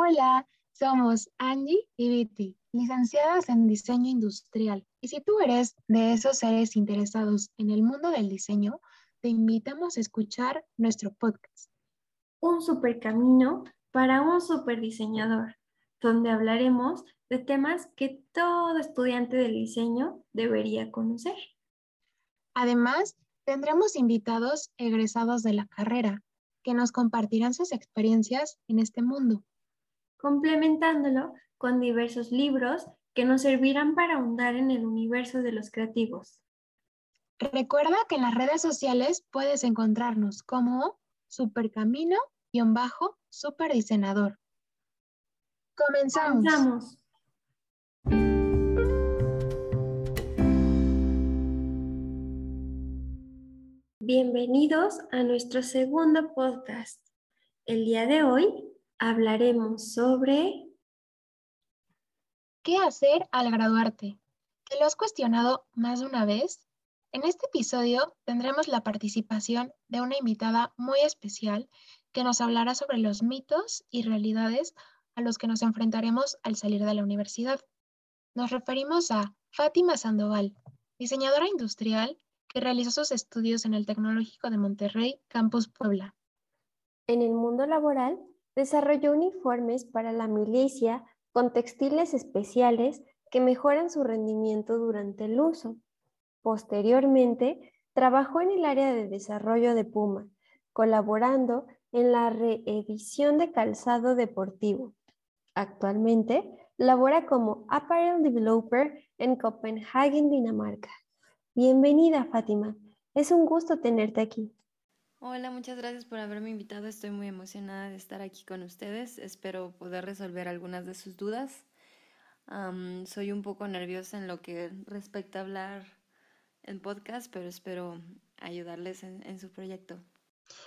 Hola, somos Angie y Viti, licenciadas en diseño industrial. Y si tú eres de esos seres interesados en el mundo del diseño, te invitamos a escuchar nuestro podcast. Un super camino para un super diseñador, donde hablaremos de temas que todo estudiante del diseño debería conocer. Además, tendremos invitados egresados de la carrera que nos compartirán sus experiencias en este mundo. Complementándolo con diversos libros que nos servirán para ahondar en el universo de los creativos. Recuerda que en las redes sociales puedes encontrarnos como supercamino-superdiseñador. Comenzamos. Comenzamos. Bienvenidos a nuestro segundo podcast. El día de hoy hablaremos sobre... ¿Qué hacer al graduarte? ¿Te lo has cuestionado más de una vez? En este episodio tendremos la participación de una invitada muy especial que nos hablará sobre los mitos y realidades a los que nos enfrentaremos al salir de la universidad. Nos referimos a Fátima Sandoval, diseñadora industrial que realizó sus estudios en el Tecnológico de Monterrey, Campus Puebla. En el mundo laboral, desarrolló uniformes para la milicia con textiles especiales que mejoran su rendimiento durante el uso. Posteriormente, trabajó en el área de desarrollo de Puma, colaborando en la reedición de calzado deportivo. Actualmente, labora como Apparel Developer en Copenhagen, Dinamarca. Bienvenida, Fátima. Es un gusto tenerte aquí. Hola, muchas gracias por haberme invitado. Estoy muy emocionada de estar aquí con ustedes. Espero poder resolver algunas de sus dudas. soy un poco nerviosa en lo que respecta a hablar en podcast, pero espero ayudarles en, su proyecto.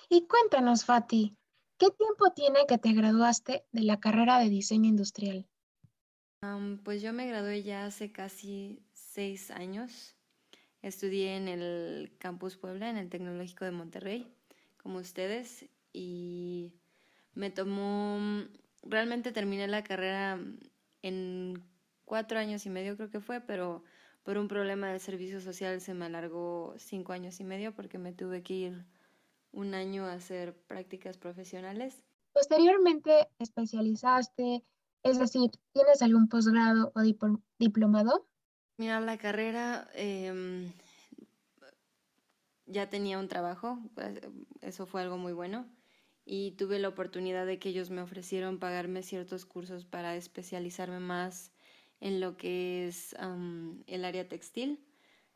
Y cuéntanos, Fati, ¿qué tiempo tiene que te graduaste de la carrera de diseño industrial? pues yo me gradué ya hace casi seis años. Estudié en el Campus Puebla, en el Tecnológico de Monterrey, como ustedes, y me tomó, realmente terminé la carrera en cuatro años y medio creo que fue, pero por un problema del servicio social se me alargó cinco años y medio porque me tuve que ir un año a hacer prácticas profesionales. Posteriormente especializaste, es decir, ¿tienes algún posgrado o diplomado? Mira, la carrera em, ya tenía un trabajo, pues, eso fue algo muy bueno, y tuve la oportunidad de que ellos me ofrecieron pagarme ciertos cursos para especializarme más en lo que es el área textil.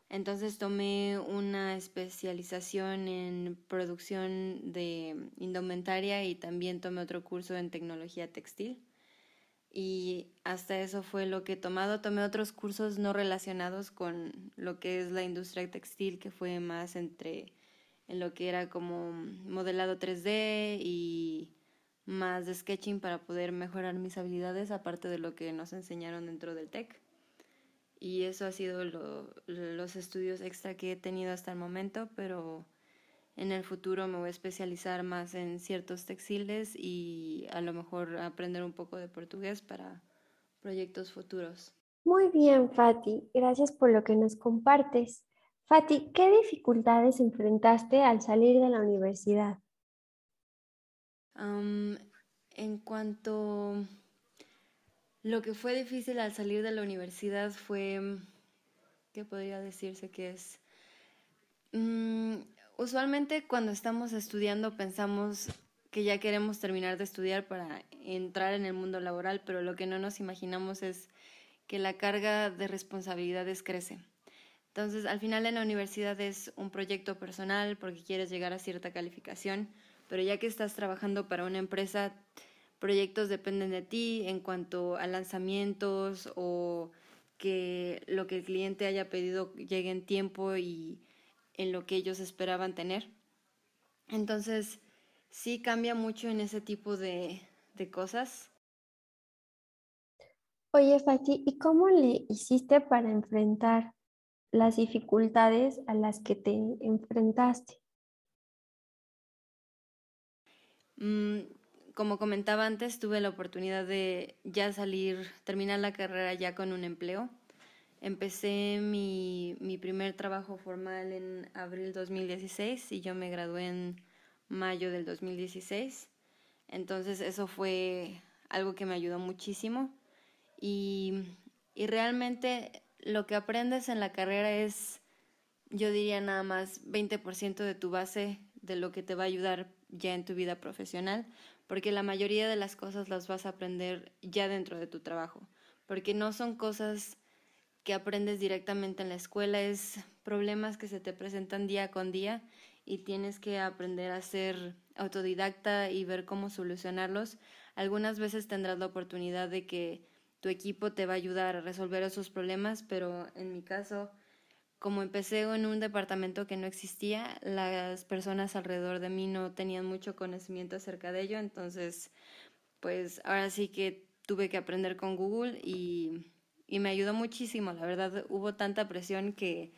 Entonces tomé una especialización en producción de indumentaria y también tomé otro curso en tecnología textil y hasta eso fue lo que he tomado. Tomé otros cursos no relacionados con lo que es la industria textil, que fue más entre en lo que era como modelado 3D y más de sketching para poder mejorar mis habilidades, aparte de lo que nos enseñaron dentro del TEC. Y eso ha sido los estudios extra que he tenido hasta el momento, pero en el futuro me voy a especializar más en ciertos textiles y a lo mejor aprender un poco de portugués para proyectos futuros. Muy bien, Fati. Gracias por lo que nos compartes. Fati, ¿qué dificultades enfrentaste al salir de la universidad? en cuanto lo que fue difícil al salir de la universidad fue, ¿qué podría decirse que es? Mm, usualmente cuando estamos estudiando pensamos que ya queremos terminar de estudiar para entrar en el mundo laboral, pero lo que no nos imaginamos es que la carga de responsabilidades crece. Entonces, al final en la universidad es un proyecto personal porque quieres llegar a cierta calificación, pero ya que estás trabajando para una empresa, proyectos dependen de ti en cuanto a lanzamientos o que lo que el cliente haya pedido llegue en tiempo y en lo que ellos esperaban tener. Entonces, sí cambia mucho en ese tipo de, cosas. Oye, Fati, ¿y cómo le hiciste para enfrentar las dificultades a las que te enfrentaste? Mm, como comentaba antes, tuve la oportunidad de ya salir, terminar la carrera ya con un empleo. Empecé mi, mi primer trabajo formal en abril 2016 y yo me gradué en mayo del 2016. Entonces eso fue algo que me ayudó muchísimo y, y realmente lo que aprendes en la carrera es, yo diría nada más 20% de tu base de lo que te va a ayudar ya en tu vida profesional, porque la mayoría de las cosas las vas a aprender ya dentro de tu trabajo, porque no son cosas que aprendes directamente en la escuela, es problemas que se te presentan día con día y tienes que aprender a ser autodidacta y ver cómo solucionarlos. Algunas veces tendrás la oportunidad de que tu equipo te va a ayudar a resolver esos problemas, pero en mi caso, como empecé en un departamento que no existía, las personas alrededor de mí no tenían mucho conocimiento acerca de ello, entonces, pues ahora sí que tuve que aprender con Google y, y me ayudó muchísimo. La verdad, hubo tanta presión que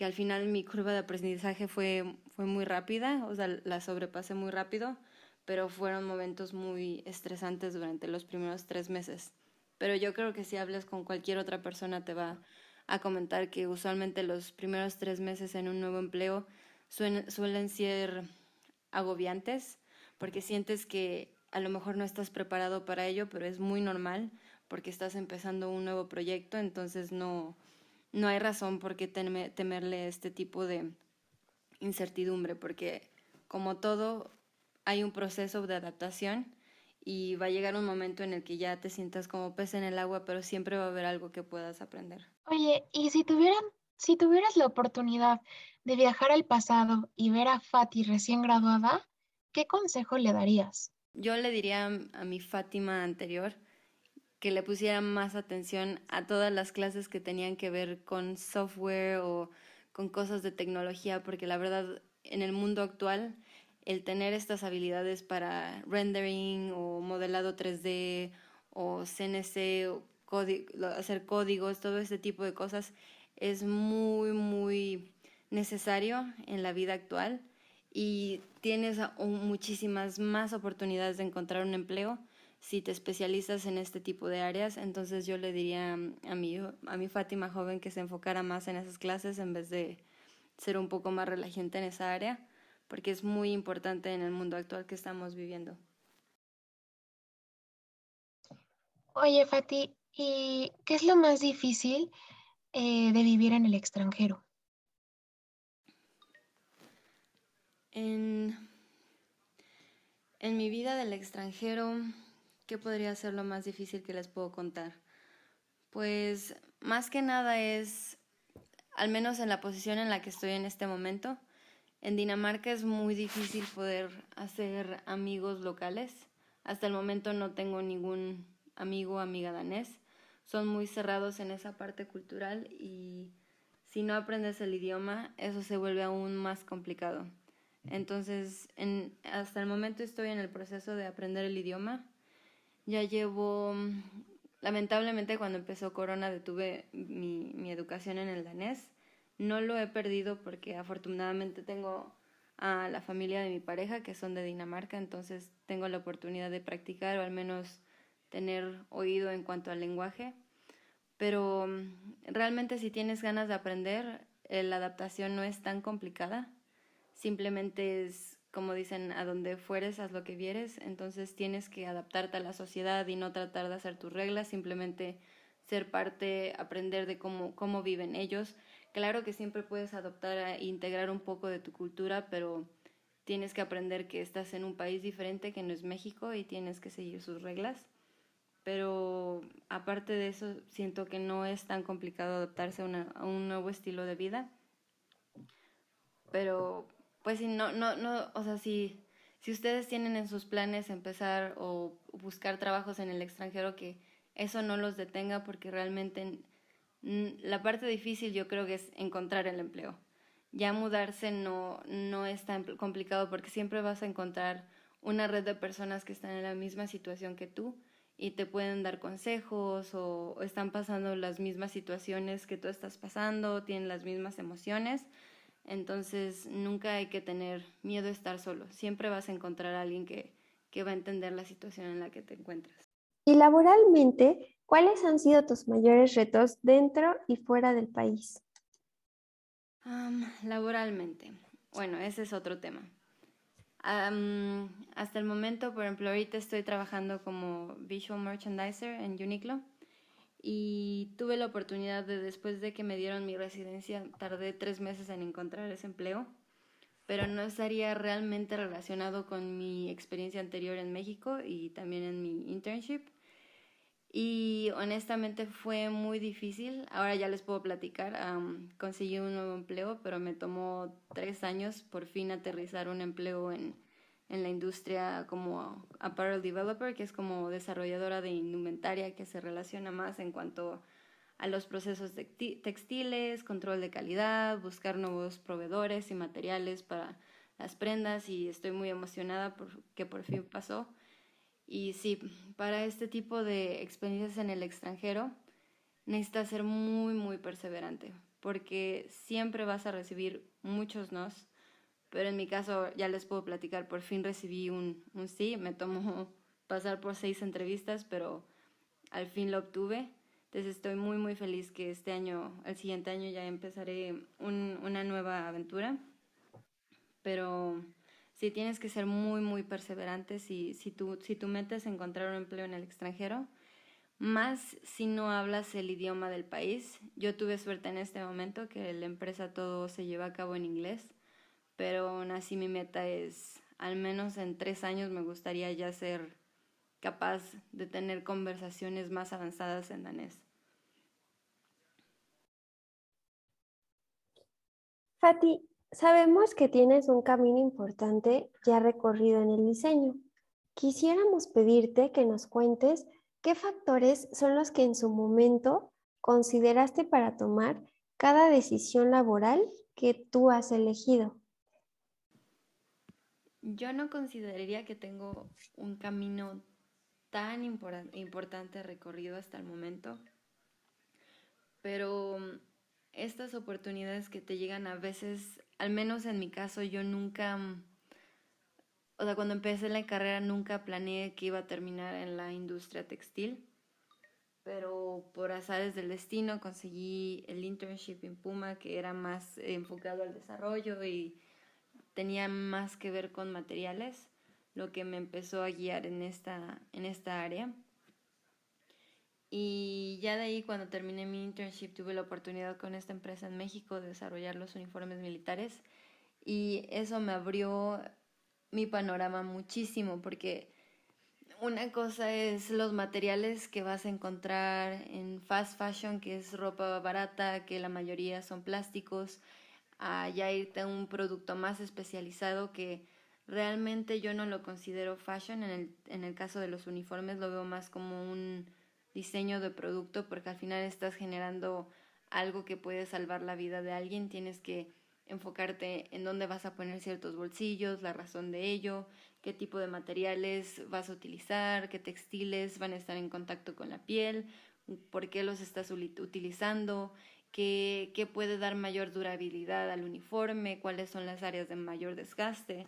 que al final mi curva de aprendizaje fue, fue muy rápida, o sea, la sobrepasé muy rápido, pero fueron momentos muy estresantes durante los primeros tres meses. Pero yo creo que si hablas con cualquier otra persona te va a comentar que usualmente los primeros tres meses en un nuevo empleo suelen, suelen ser agobiantes porque sientes que a lo mejor no estás preparado para ello, pero es muy normal porque estás empezando un nuevo proyecto, entonces no, no hay razón por qué temerle este tipo de incertidumbre, porque como todo, hay un proceso de adaptación y va a llegar un momento en el que ya te sientas como pez en el agua, pero siempre va a haber algo que puedas aprender. Oye, y si tuvieran, si tuvieras la oportunidad de viajar al pasado y ver a Fati recién graduada, ¿qué consejo le darías? Yo le diría a mi Fátima anterior que le pusieran más atención a todas las clases que tenían que ver con software o con cosas de tecnología, porque la verdad en el mundo actual el tener estas habilidades para rendering o modelado 3D o CNC o hacer códigos, todo este tipo de cosas es muy, muy necesario en la vida actual y tienes muchísimas más oportunidades de encontrar un empleo si te especializas en este tipo de áreas, entonces yo le diría a mi, a mi Fátima joven que se enfocara más en esas clases en vez de ser un poco más relajante en esa área, porque es muy importante en el mundo actual que estamos viviendo. Oye, Fati, ¿y qué es lo más difícil eh, de vivir en el extranjero? En, en mi vida del extranjero, ¿qué podría ser lo más difícil que les puedo contar? Pues más que nada es, al menos en la posición en la que estoy en este momento, en Dinamarca es muy difícil poder hacer amigos locales. Hasta el momento no tengo ningún amigo o amiga danés. Son muy cerrados en esa parte cultural y si no aprendes el idioma, eso se vuelve aún más complicado. Entonces, en, hasta el momento estoy en el proceso de aprender el idioma ya llevo, lamentablemente cuando empezó Corona detuve mi, mi educación en el danés. No lo he perdido porque afortunadamente tengo a la familia de mi pareja que son de Dinamarca, entonces tengo la oportunidad de practicar o al menos tener oído en cuanto al lenguaje. Pero realmente si tienes ganas de aprender, eh, la adaptación no es tan complicada. Simplemente es como dicen, a donde fueres, haz lo que vieres, entonces tienes que adaptarte a la sociedad y no tratar de hacer tus reglas, simplemente ser parte, aprender de cómo, cómo viven ellos. Claro que siempre puedes adoptar e integrar un poco de tu cultura, pero tienes que aprender que estás en un país diferente que no es México y tienes que seguir sus reglas. Pero aparte de eso, siento que no es tan complicado adaptarse a un nuevo estilo de vida. Pero pues si no, no, no, o sea, si, si ustedes tienen en sus planes empezar o buscar trabajos en el extranjero, que eso no los detenga porque realmente la parte difícil yo creo que es encontrar el empleo. Ya mudarse no, no es tan complicado porque siempre vas a encontrar una red de personas que están en la misma situación que tú y te pueden dar consejos o están pasando las mismas situaciones que tú estás pasando, tienen las mismas emociones entonces nunca hay que tener miedo a estar solo. Siempre vas a encontrar a alguien que, que va a entender la situación en la que te encuentras. Y laboralmente, ¿cuáles han sido tus mayores retos dentro y fuera del país? laboralmente. Bueno, ese es otro tema. hasta el momento, por ejemplo, ahorita estoy trabajando como visual merchandiser en Uniqlo y tuve la oportunidad de, después de que me dieron mi residencia, tardé tres meses en encontrar ese empleo, pero no estaría realmente relacionado con mi experiencia anterior en México y también en mi internship. Y honestamente fue muy difícil. Ahora ya les puedo platicar. conseguí un nuevo empleo, pero me tomó tres años por fin aterrizar un empleo en, en la industria como apparel developer, que es como desarrolladora de indumentaria que se relaciona más en cuanto a los procesos textiles, control de calidad, buscar nuevos proveedores y materiales para las prendas y estoy muy emocionada porque por fin pasó. Y sí, para este tipo de experiencias en el extranjero necesitas ser muy, muy perseverante, porque siempre vas a recibir muchos nos, pero en mi caso ya les puedo platicar, por fin recibí un, sí, me tomó pasar por seis entrevistas, pero al fin lo obtuve. Entonces estoy muy, muy feliz que este año, el siguiente año ya empezaré un, una nueva aventura. Pero sí tienes que ser muy, muy perseverante si, si, tú, si tu meta es encontrar un empleo en el extranjero, más si no hablas el idioma del país. Yo tuve suerte en este momento que la empresa todo se lleva a cabo en inglés, pero aún así mi meta es, al menos en tres años me gustaría ya ser capaz de tener conversaciones más avanzadas en danés. Fati, Sabemos que tienes un camino importante ya recorrido en el diseño. Quisiéramos pedirte que nos cuentes qué factores son los que en su momento consideraste para tomar cada decisión laboral que tú has elegido. Yo no consideraría que tengo un camino tan importante recorrido hasta el momento, pero estas oportunidades que te llegan a veces, al menos en mi caso, yo nunca, mm, o sea, cuando empecé la carrera nunca planeé que iba a terminar en la industria textil, pero por azares del destino conseguí el internship en Puma, que era más enfocado al desarrollo y tenía más que ver con materiales, lo que me empezó a guiar en esta, en esta área. Y ya de ahí, cuando terminé mi internship, tuve la oportunidad con esta empresa en México de desarrollar los uniformes militares. Y eso me abrió mi panorama muchísimo, porque una cosa es los materiales que vas a encontrar en fast fashion, que es ropa barata, que la mayoría son plásticos, a ya irte a un producto más especializado que realmente yo no lo considero fashion. En el, en el caso de los uniformes lo veo más como un diseño de producto porque al final estás generando algo que puede salvar la vida de alguien, tienes que enfocarte en dónde vas a poner ciertos bolsillos, la razón de ello, qué tipo de materiales vas a utilizar, qué textiles van a estar en contacto con la piel, por qué los estás utilizando, qué, puede dar mayor durabilidad al uniforme, cuáles son las áreas de mayor desgaste.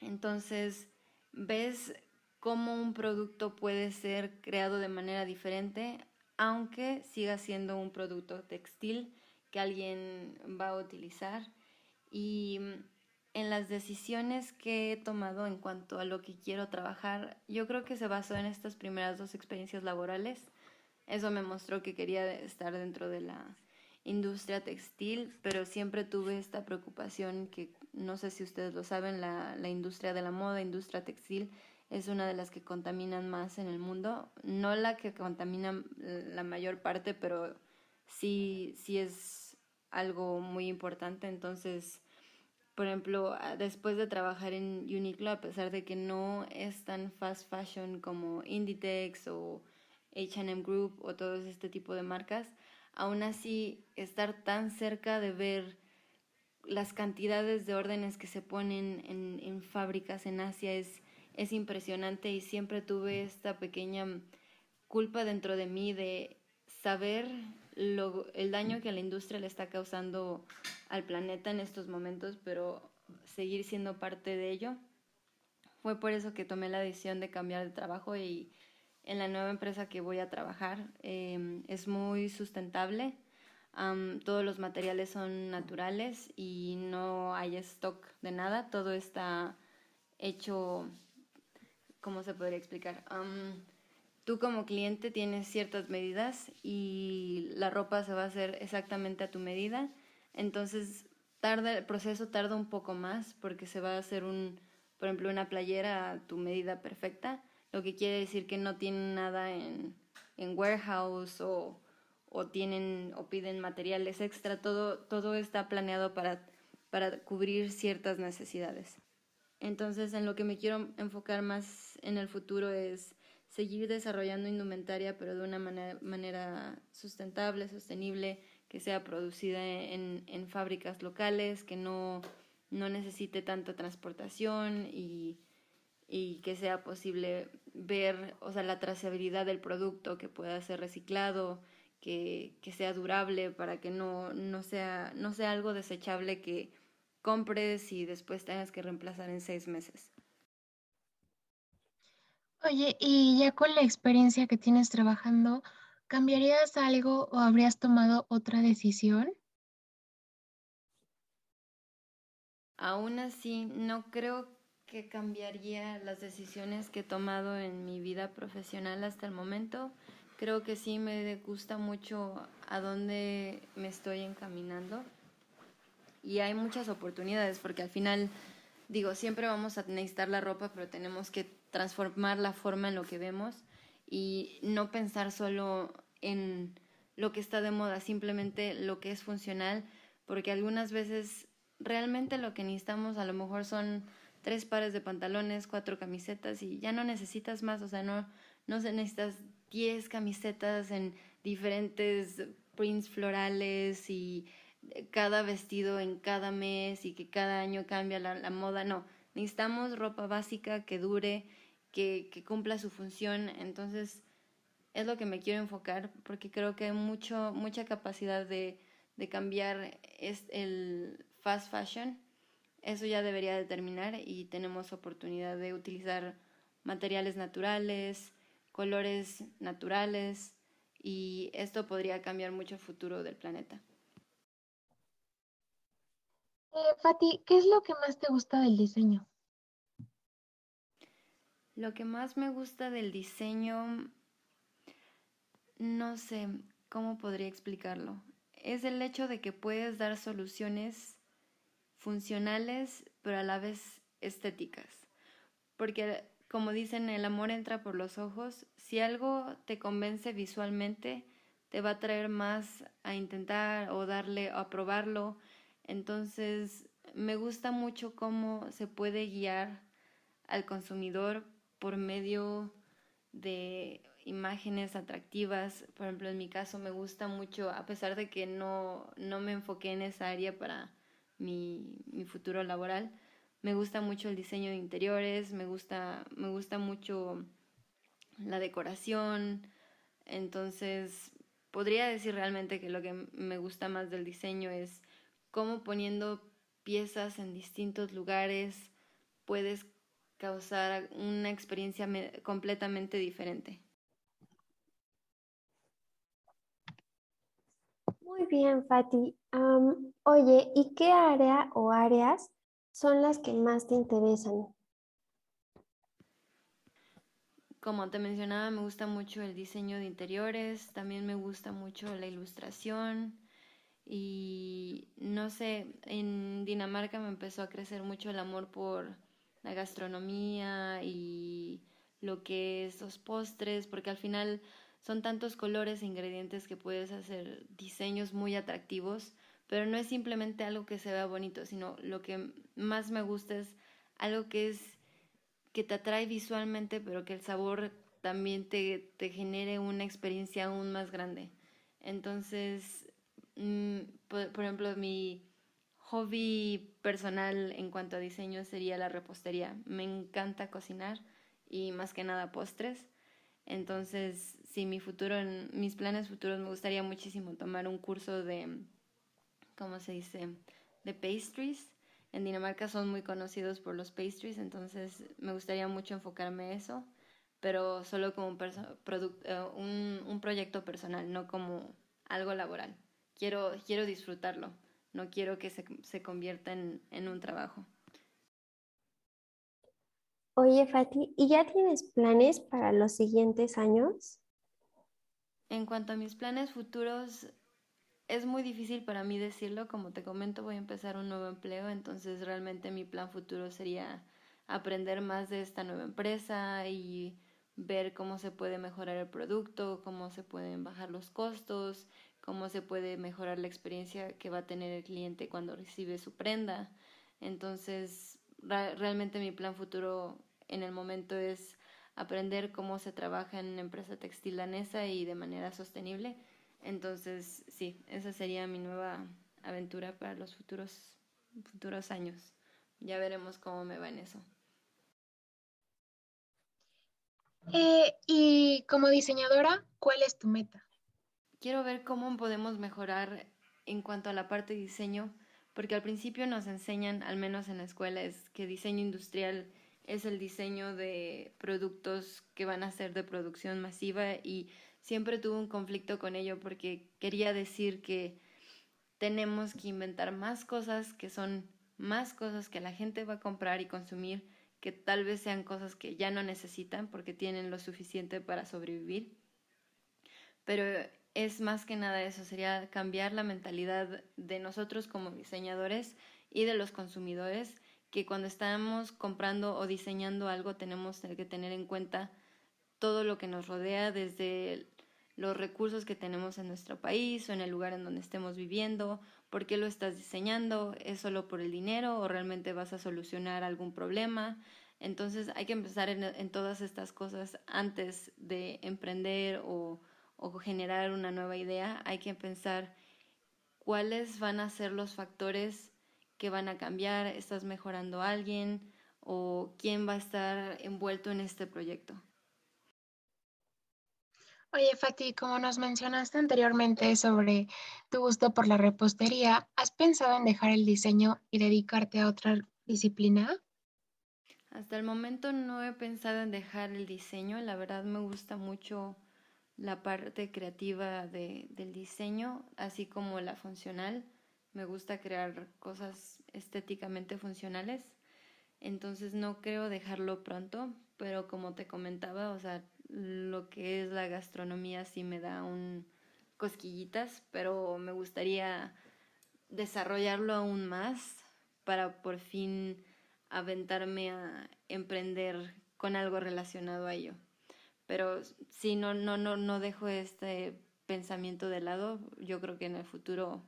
Entonces, ves cómo un producto puede ser creado de manera diferente, aunque siga siendo un producto textil que alguien va a utilizar. Y mm, en las decisiones que he tomado en cuanto a lo que quiero trabajar, yo creo que se basó en estas primeras dos experiencias laborales. Eso me mostró que quería estar dentro de la industria textil, pero siempre tuve esta preocupación que no sé si ustedes lo saben, la, la industria de la moda, industria textil, es una de las que contaminan más en el mundo. No la que contamina la mayor parte, pero sí, sí es algo muy importante. Entonces, por ejemplo, después de trabajar en Uniqlo, a pesar de que no es tan fast fashion como Inditex o HM Group o todo este tipo de marcas, aún así estar tan cerca de ver las cantidades de órdenes que se ponen en, en fábricas en Asia es es impresionante y siempre tuve esta pequeña culpa dentro de mí de saber lo, el daño que la industria le está causando al planeta en estos momentos, pero seguir siendo parte de ello. Fue por eso que tomé la decisión de cambiar de trabajo y en la nueva empresa que voy a trabajar em, es muy sustentable. todos los materiales son naturales y no hay stock de nada. Todo está hecho, ¿cómo se podría explicar? tú como cliente tienes ciertas medidas y la ropa se va a hacer exactamente a tu medida. Entonces, tarda, el proceso tarda un poco más porque se va a hacer un, por ejemplo, una playera a tu medida perfecta, lo que quiere decir que no tienen nada en, en warehouse o, o, tienen o piden materiales extra, todo, todo está planeado para, para cubrir ciertas necesidades. Entonces, en lo que me quiero enfocar más en el futuro es seguir desarrollando indumentaria, pero de una manera, manera sustentable, sostenible, que sea producida en, en fábricas locales, que no, no necesite tanta transportación y, y, que sea posible ver, o sea, la trazabilidad del producto, que pueda ser reciclado, que, que sea durable para que no, no, sea, no sea algo desechable que compres y después tengas que reemplazar en seis meses. Oye, y ya con la experiencia que tienes trabajando, ¿cambiarías algo o habrías tomado otra decisión? Aún así, no creo que cambiaría las decisiones que he tomado en mi vida profesional hasta el momento. Creo que sí me gusta mucho a dónde me estoy encaminando. Y hay muchas oportunidades porque al final, digo, siempre vamos a necesitar la ropa, pero tenemos que transformar la forma en lo que vemos y no pensar solo en lo que está de moda, simplemente lo que es funcional, porque algunas veces realmente lo que necesitamos a lo mejor son tres pares de pantalones, cuatro camisetas y ya no necesitas más, o sea, no, no necesitas diez camisetas en diferentes prints florales y cada vestido en cada mes y que cada año cambia la, moda, no, necesitamos ropa básica que dure que, cumpla su función. Entonces, es lo que me quiero enfocar porque creo que hay mucho, mucha capacidad de, de cambiar es el fast fashion. Eso ya debería de terminar y tenemos oportunidad de utilizar materiales naturales, colores naturales y esto podría cambiar mucho el futuro del planeta. Eh, Fati, ¿qué es lo que más te gusta del diseño? Lo que más me gusta del diseño, no sé cómo podría explicarlo, es el hecho de que puedes dar soluciones funcionales, pero a la vez estéticas. Porque, como dicen, el amor entra por los ojos. Si algo te convence visualmente, te va a traer más a intentar o darle o a probarlo. Entonces, me gusta mucho cómo se puede guiar al consumidor por medio de imágenes atractivas. Por ejemplo, en mi caso me gusta mucho, a pesar de que no, no me enfoqué en esa área para mi, mi, futuro laboral, me gusta mucho el diseño de interiores, me gusta, me gusta mucho la decoración. Entonces, podría decir realmente que lo que me gusta más del diseño es cómo poniendo piezas en distintos lugares puedes causar una experiencia completamente diferente. Muy bien, Fati. oye, ¿y qué área o áreas son las que más te interesan? Como te mencionaba, me gusta mucho el diseño de interiores, también me gusta mucho la ilustración y no sé, en Dinamarca me empezó a crecer mucho el amor por la gastronomía y lo que es los postres, porque al final son tantos colores e ingredientes que puedes hacer diseños muy atractivos, pero no es simplemente algo que se vea bonito, sino lo que más me gusta es algo que es que te atrae visualmente, pero que el sabor también te, te genere una experiencia aún más grande. Entonces, mm, por ejemplo, mi hobby personal en cuanto a diseño sería la repostería. Me encanta cocinar y más que nada postres. Entonces, si mi futuro, en mis planes futuros me gustaría muchísimo tomar un curso de, ¿cómo se dice? De pastries en Dinamarca son muy conocidos por los pastries, entonces me gustaría mucho enfocarme en eso, pero solo como un, eh, un, un proyecto personal, no como algo laboral. Quiero, quiero disfrutarlo, no quiero que se, se convierta en, en un trabajo. Oye, Fati, ¿y ya tienes planes para los siguientes años? En cuanto a mis planes futuros, es muy difícil para mí decirlo. Como te comento, voy a empezar un nuevo empleo, entonces realmente mi plan futuro sería aprender más de esta nueva empresa y ver cómo se puede mejorar el producto, cómo se pueden bajar los costos, cómo se puede mejorar la experiencia que va a tener el cliente cuando recibe su prenda. Entonces, realmente mi plan futuro en el momento es aprender cómo se trabaja en una empresa textil danesa y de manera sostenible. Entonces, sí, esa sería mi nueva aventura para los futuros, futuros años. Ya veremos cómo me va en eso. Eh, y como diseñadora, ¿cuál es tu meta? Quiero ver cómo podemos mejorar en cuanto a la parte de diseño, porque al principio nos enseñan, al menos en la escuela, es que diseño industrial es el diseño de productos que van a ser de producción masiva y siempre tuve un conflicto con ello porque quería decir que tenemos que inventar más cosas que son más cosas que la gente va a comprar y consumir, que tal vez sean cosas que ya no necesitan porque tienen lo suficiente para sobrevivir. Pero es más que nada eso, sería cambiar la mentalidad de nosotros como diseñadores y de los consumidores que cuando estamos comprando o diseñando algo tenemos que tener en cuenta todo lo que nos rodea, desde los recursos que tenemos en nuestro país o en el lugar en donde estemos viviendo, por qué lo estás diseñando, es solo por el dinero o realmente vas a solucionar algún problema. Entonces hay que empezar en, todas estas cosas antes de emprender o, o generar una nueva idea. Hay que pensar cuáles van a ser los factores que van a cambiar, estás mejorando a alguien o quién va a estar envuelto en este proyecto. Oye, Fati, como nos mencionaste anteriormente sobre tu gusto por la repostería, ¿has pensado en dejar el diseño y dedicarte a otra disciplina? Hasta el momento no he pensado en dejar el diseño, la verdad me gusta mucho la parte creativa de, del diseño, así como la funcional me gusta crear cosas estéticamente funcionales, entonces no creo dejarlo pronto, pero como te comentaba, o sea, lo que es la gastronomía sí me da un cosquillitas, pero me gustaría desarrollarlo aún más para por fin aventarme a emprender con algo relacionado a ello. Pero si no, no, no, no dejo este pensamiento de lado, yo creo que en el futuro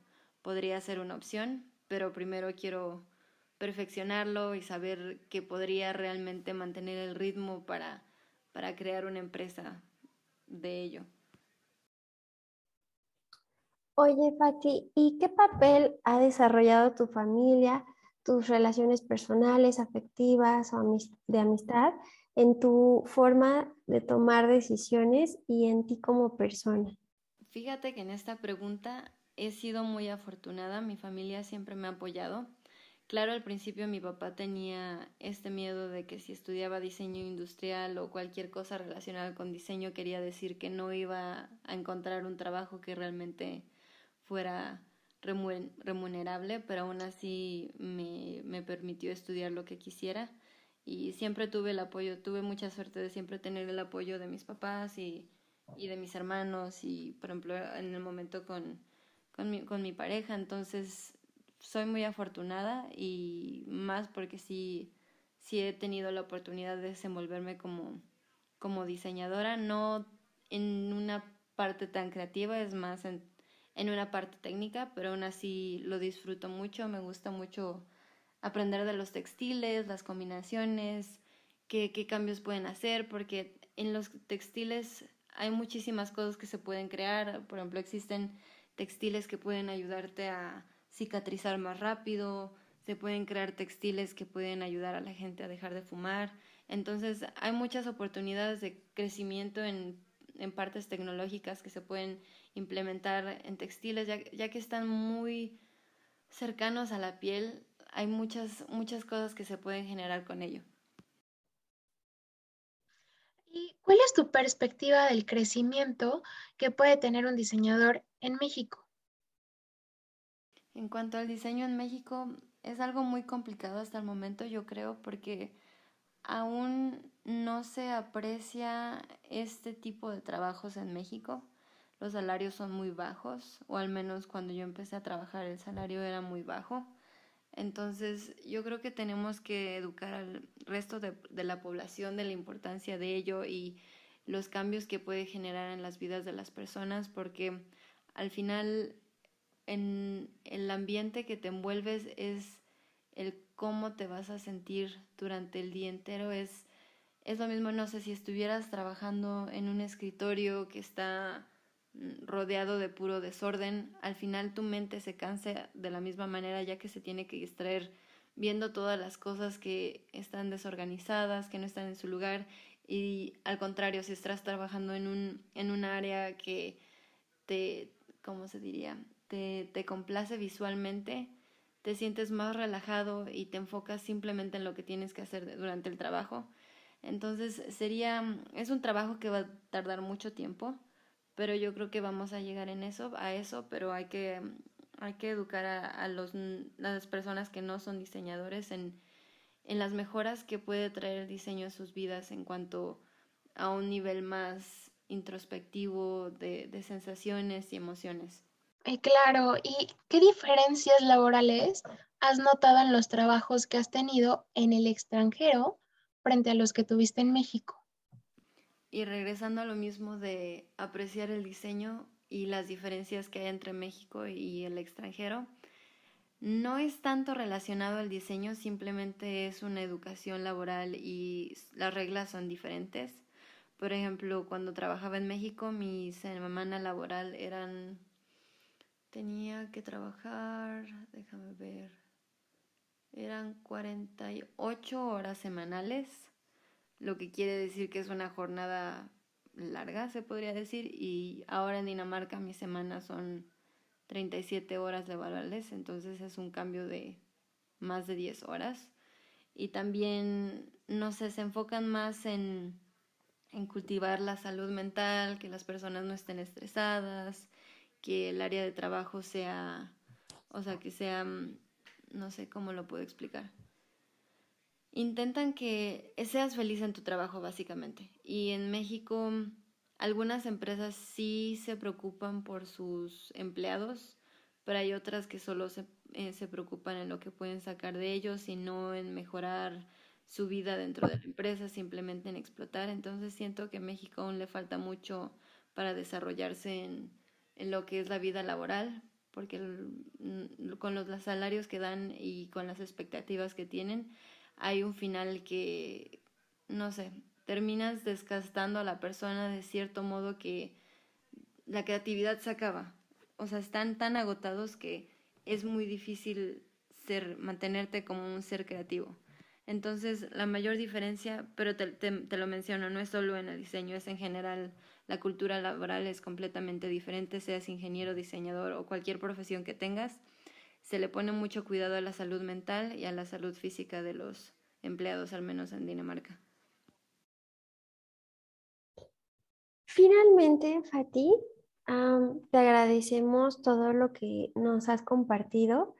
podría ser una opción, pero primero quiero perfeccionarlo y saber que podría realmente mantener el ritmo para, para crear una empresa de ello. Oye, Fati, ¿y qué papel ha desarrollado tu familia, tus relaciones personales, afectivas o de amistad en tu forma de tomar decisiones y en ti como persona? Fíjate que en esta pregunta he sido muy afortunada, mi familia siempre me ha apoyado. Claro, al principio mi papá tenía este miedo de que si estudiaba diseño industrial o cualquier cosa relacionada con diseño quería decir que no iba a encontrar un trabajo que realmente fuera remunerable, pero aún así me, permitió estudiar lo que quisiera y siempre tuve el apoyo, tuve mucha suerte de siempre tener el apoyo de mis papás y, y de mis hermanos y por ejemplo en el momento con con mi, con mi pareja, entonces soy muy afortunada y más porque sí, sí he tenido la oportunidad de desenvolverme como, como diseñadora, no en una parte tan creativa, es más en, en una parte técnica, pero aún así lo disfruto mucho, me gusta mucho aprender de los textiles, las combinaciones, qué, qué cambios pueden hacer, porque en los textiles hay muchísimas cosas que se pueden crear, por ejemplo, existen textiles que pueden ayudarte a cicatrizar más rápido, se pueden crear textiles que pueden ayudar a la gente a dejar de fumar. Entonces hay muchas oportunidades de crecimiento en, en partes tecnológicas que se pueden implementar en textiles, ya, ya, que están muy cercanos a la piel. hay muchas, muchas cosas que se pueden generar con ello. Cuál es tu perspectiva del crecimiento que puede tener un diseñador en México? En cuanto al diseño en México, es algo muy complicado hasta el momento, yo creo, porque aún no se aprecia este tipo de trabajos en México. Los salarios son muy bajos, o al menos cuando yo empecé a trabajar el salario era muy bajo. Entonces yo creo que tenemos que educar al resto de, la población de la importancia de ello y los cambios que puede generar en las vidas de las personas, porque al final en el ambiente que te envuelves es el cómo te vas a sentir durante el día entero. Es, es lo mismo, no sé, si estuvieras trabajando en un escritorio que está rodeado de puro desorden, al final tu mente se cansa de la misma manera ya que se tiene que distraer viendo todas las cosas que están desorganizadas, que no están en su lugar y al contrario, si estás trabajando en un, en un área que te, ¿cómo se diría? Te, te complace visualmente, te sientes más relajado y te enfocas simplemente en lo que tienes que hacer durante el trabajo. Entonces sería, es un trabajo que va a tardar mucho tiempo, pero yo creo que vamos a llegar en eso, a eso, pero hay que, hay que educar a, los, las personas que no son diseñadores en, en las mejoras que puede traer el diseño a sus vidas en cuanto a un nivel más introspectivo de, de sensaciones y emociones. Eh, claro, ¿y qué diferencias laborales has notado en los trabajos que has tenido en el extranjero frente a los que tuviste en México? Y regresando a lo mismo de apreciar el diseño y las diferencias que hay entre México y el extranjero, no es tanto relacionado al diseño, simplemente es una educación laboral y las reglas son diferentes. Por ejemplo, cuando trabajaba en México, mi semana laboral eran tenía que trabajar, déjame ver, eran 48 horas semanales, lo que quiere decir que es una jornada larga, se podría decir, y ahora en Dinamarca mis semanas son 37 horas laborales, entonces es un cambio de más de 10 horas. Y también, no sé, se enfocan más en, en cultivar la salud mental, que las personas no estén estresadas, que el área de trabajo sea, o sea, que sea, mm, no sé cómo lo puedo explicar. Intentan que seas feliz en tu trabajo, básicamente. Y en México, algunas empresas sí se preocupan por sus empleados, pero hay otras que solo se, eh, preocupan en lo que pueden sacar de ellos y no en mejorar su vida dentro de la empresa, simplemente en explotar. Entonces siento que a México aún le falta mucho para desarrollarse en, en lo que es la vida laboral, porque con los, salarios que dan y con las expectativas que tienen, hay un final que, no sé, terminas desgastando a la persona de cierto modo que la creatividad se acaba. O sea, están tan agotados que es muy difícil ser, mantenerte como un ser creativo. Entonces, la mayor diferencia, pero te, te, lo menciono, no es solo en el diseño, es en general, la cultura laboral es completamente diferente, seas ingeniero, diseñador o cualquier profesión que tengas. Se le pone mucho cuidado a la salud mental y a la salud física de los empleados, al menos en Dinamarca. Finalmente, Fati, te agradecemos todo lo que nos has compartido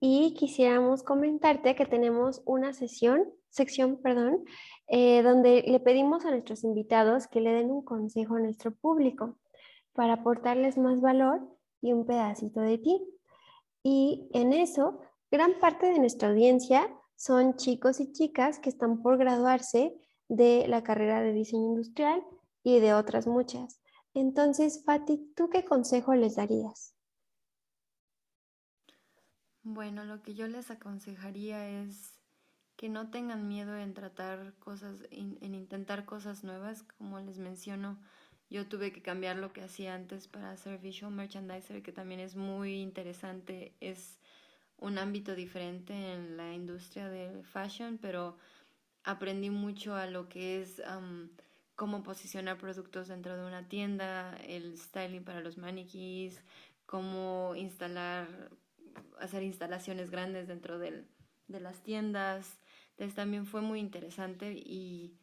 y quisiéramos comentarte que tenemos una sesión, sección, perdón, eh, donde le pedimos a nuestros invitados que le den un consejo a nuestro público para aportarles más valor y un pedacito de ti. Y en eso, gran parte de nuestra audiencia son chicos y chicas que están por graduarse de la carrera de diseño industrial y de otras muchas. Entonces, Fati, ¿tú qué consejo les darías? Bueno, lo que yo les aconsejaría es que no tengan miedo en tratar cosas, en, intentar cosas nuevas. Como les menciono, yo tuve que cambiar lo que hacía antes para hacer visual merchandiser, que también es muy interesante. Es un ámbito diferente en la industria del fashion, pero aprendí mucho a lo que es cómo posicionar productos dentro de una tienda, el styling para los maniquís, cómo instalar hacer instalaciones grandes dentro del, de las tiendas. Entonces también fue muy interesante y,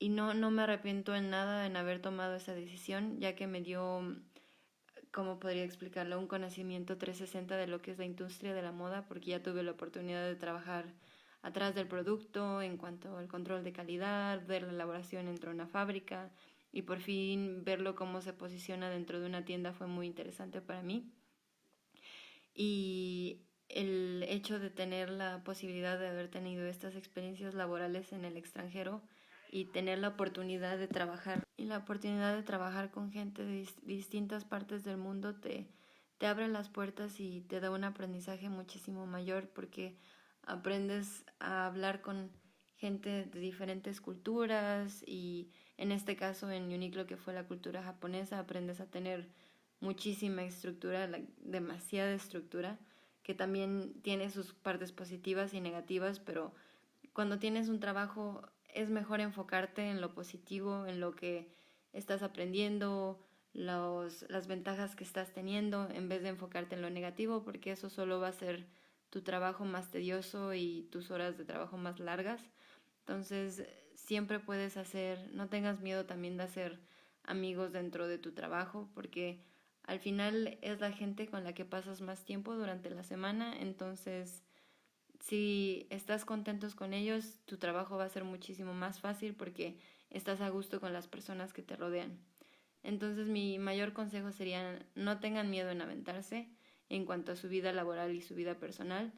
y no, no me arrepiento en nada en haber tomado esa decisión, ya que me dio, ¿cómo podría explicarlo? Un conocimiento 360 de lo que es la industria de la moda, porque ya tuve la oportunidad de trabajar atrás del producto en cuanto al control de calidad, ver la elaboración dentro de una fábrica y por fin verlo cómo se posiciona dentro de una tienda fue muy interesante para mí. Y el hecho de tener la posibilidad de haber tenido estas experiencias laborales en el extranjero y tener la oportunidad de trabajar. Y la oportunidad de trabajar con gente de distintas partes del mundo te, te abre las puertas y te da un aprendizaje muchísimo mayor porque aprendes a hablar con gente de diferentes culturas y en este caso en Uniqlo que fue la cultura japonesa aprendes a tener muchísima estructura, demasiada estructura que también tiene sus partes positivas y negativas, pero cuando tienes un trabajo es mejor enfocarte en lo positivo, en lo que estás aprendiendo, los, las ventajas que estás teniendo, en vez de enfocarte en lo negativo, porque eso solo va a ser tu trabajo más tedioso y tus horas de trabajo más largas. Entonces, siempre puedes hacer, no tengas miedo también de hacer amigos dentro de tu trabajo, porque al final es la gente con la que pasas más tiempo durante la semana, entonces si estás contentos con ellos, tu trabajo va a ser muchísimo más fácil porque estás a gusto con las personas que te rodean. Entonces mi mayor consejo sería no tengan miedo en aventarse en cuanto a su vida laboral y su vida personal.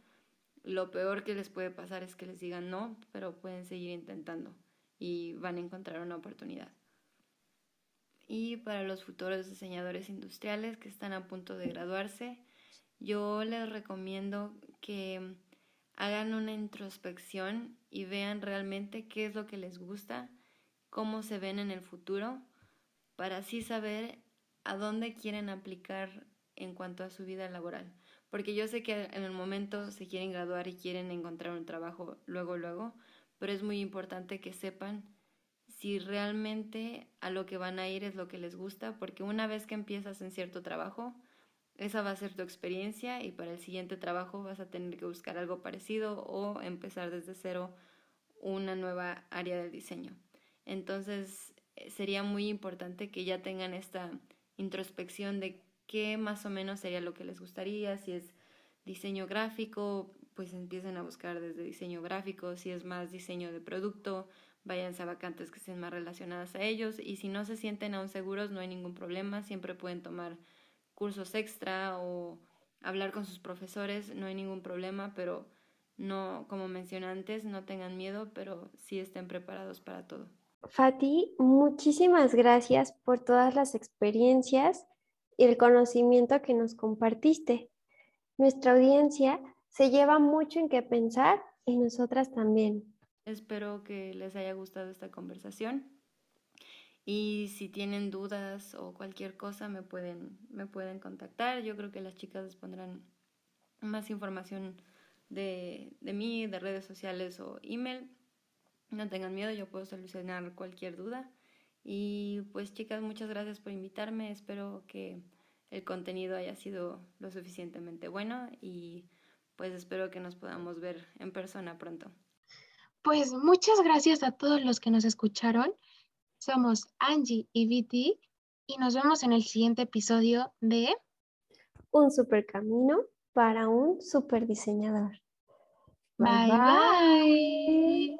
Lo peor que les puede pasar es que les digan no, pero pueden seguir intentando y van a encontrar una oportunidad y para los futuros diseñadores industriales que están a punto de graduarse, yo les recomiendo que hagan una introspección y vean realmente qué es lo que les gusta, cómo se ven en el futuro, para así saber a dónde quieren aplicar en cuanto a su vida laboral. Porque yo sé que en el momento se quieren graduar y quieren encontrar un trabajo luego, luego, pero es muy importante que sepan si realmente a lo que van a ir es lo que les gusta, porque una vez que empiezas en cierto trabajo, esa va a ser tu experiencia y para el siguiente trabajo vas a tener que buscar algo parecido o empezar desde cero una nueva área del diseño. Entonces eh, sería muy importante que ya tengan esta introspección de qué más o menos sería lo que les gustaría, si es diseño gráfico, pues empiecen a buscar desde diseño gráfico, si es más diseño de producto, váyanse a vacantes que estén más relacionadas a ellos y si no se sienten aún seguros no hay ningún problema, siempre pueden tomar cursos extra o hablar con sus profesores, no hay ningún problema, pero no, como mencioné antes, no tengan miedo, pero sí estén preparados para todo. Fati, muchísimas gracias por todas las experiencias y el conocimiento que nos compartiste. Nuestra audiencia se lleva mucho en qué pensar y nosotras también. Espero que les haya gustado esta conversación. Y si tienen dudas o cualquier cosa, me pueden, me pueden contactar. Yo creo que las chicas les pondrán más información de, de mí, de redes sociales o email. No tengan miedo, yo puedo solucionar cualquier duda. Y pues chicas, muchas gracias por invitarme. Espero que el contenido haya sido lo suficientemente bueno y pues espero que nos podamos ver en persona pronto. Pues muchas gracias a todos los que nos escucharon. Somos Angie y Viti y nos vemos en el siguiente episodio de Un super camino para un super diseñador. bye. bye.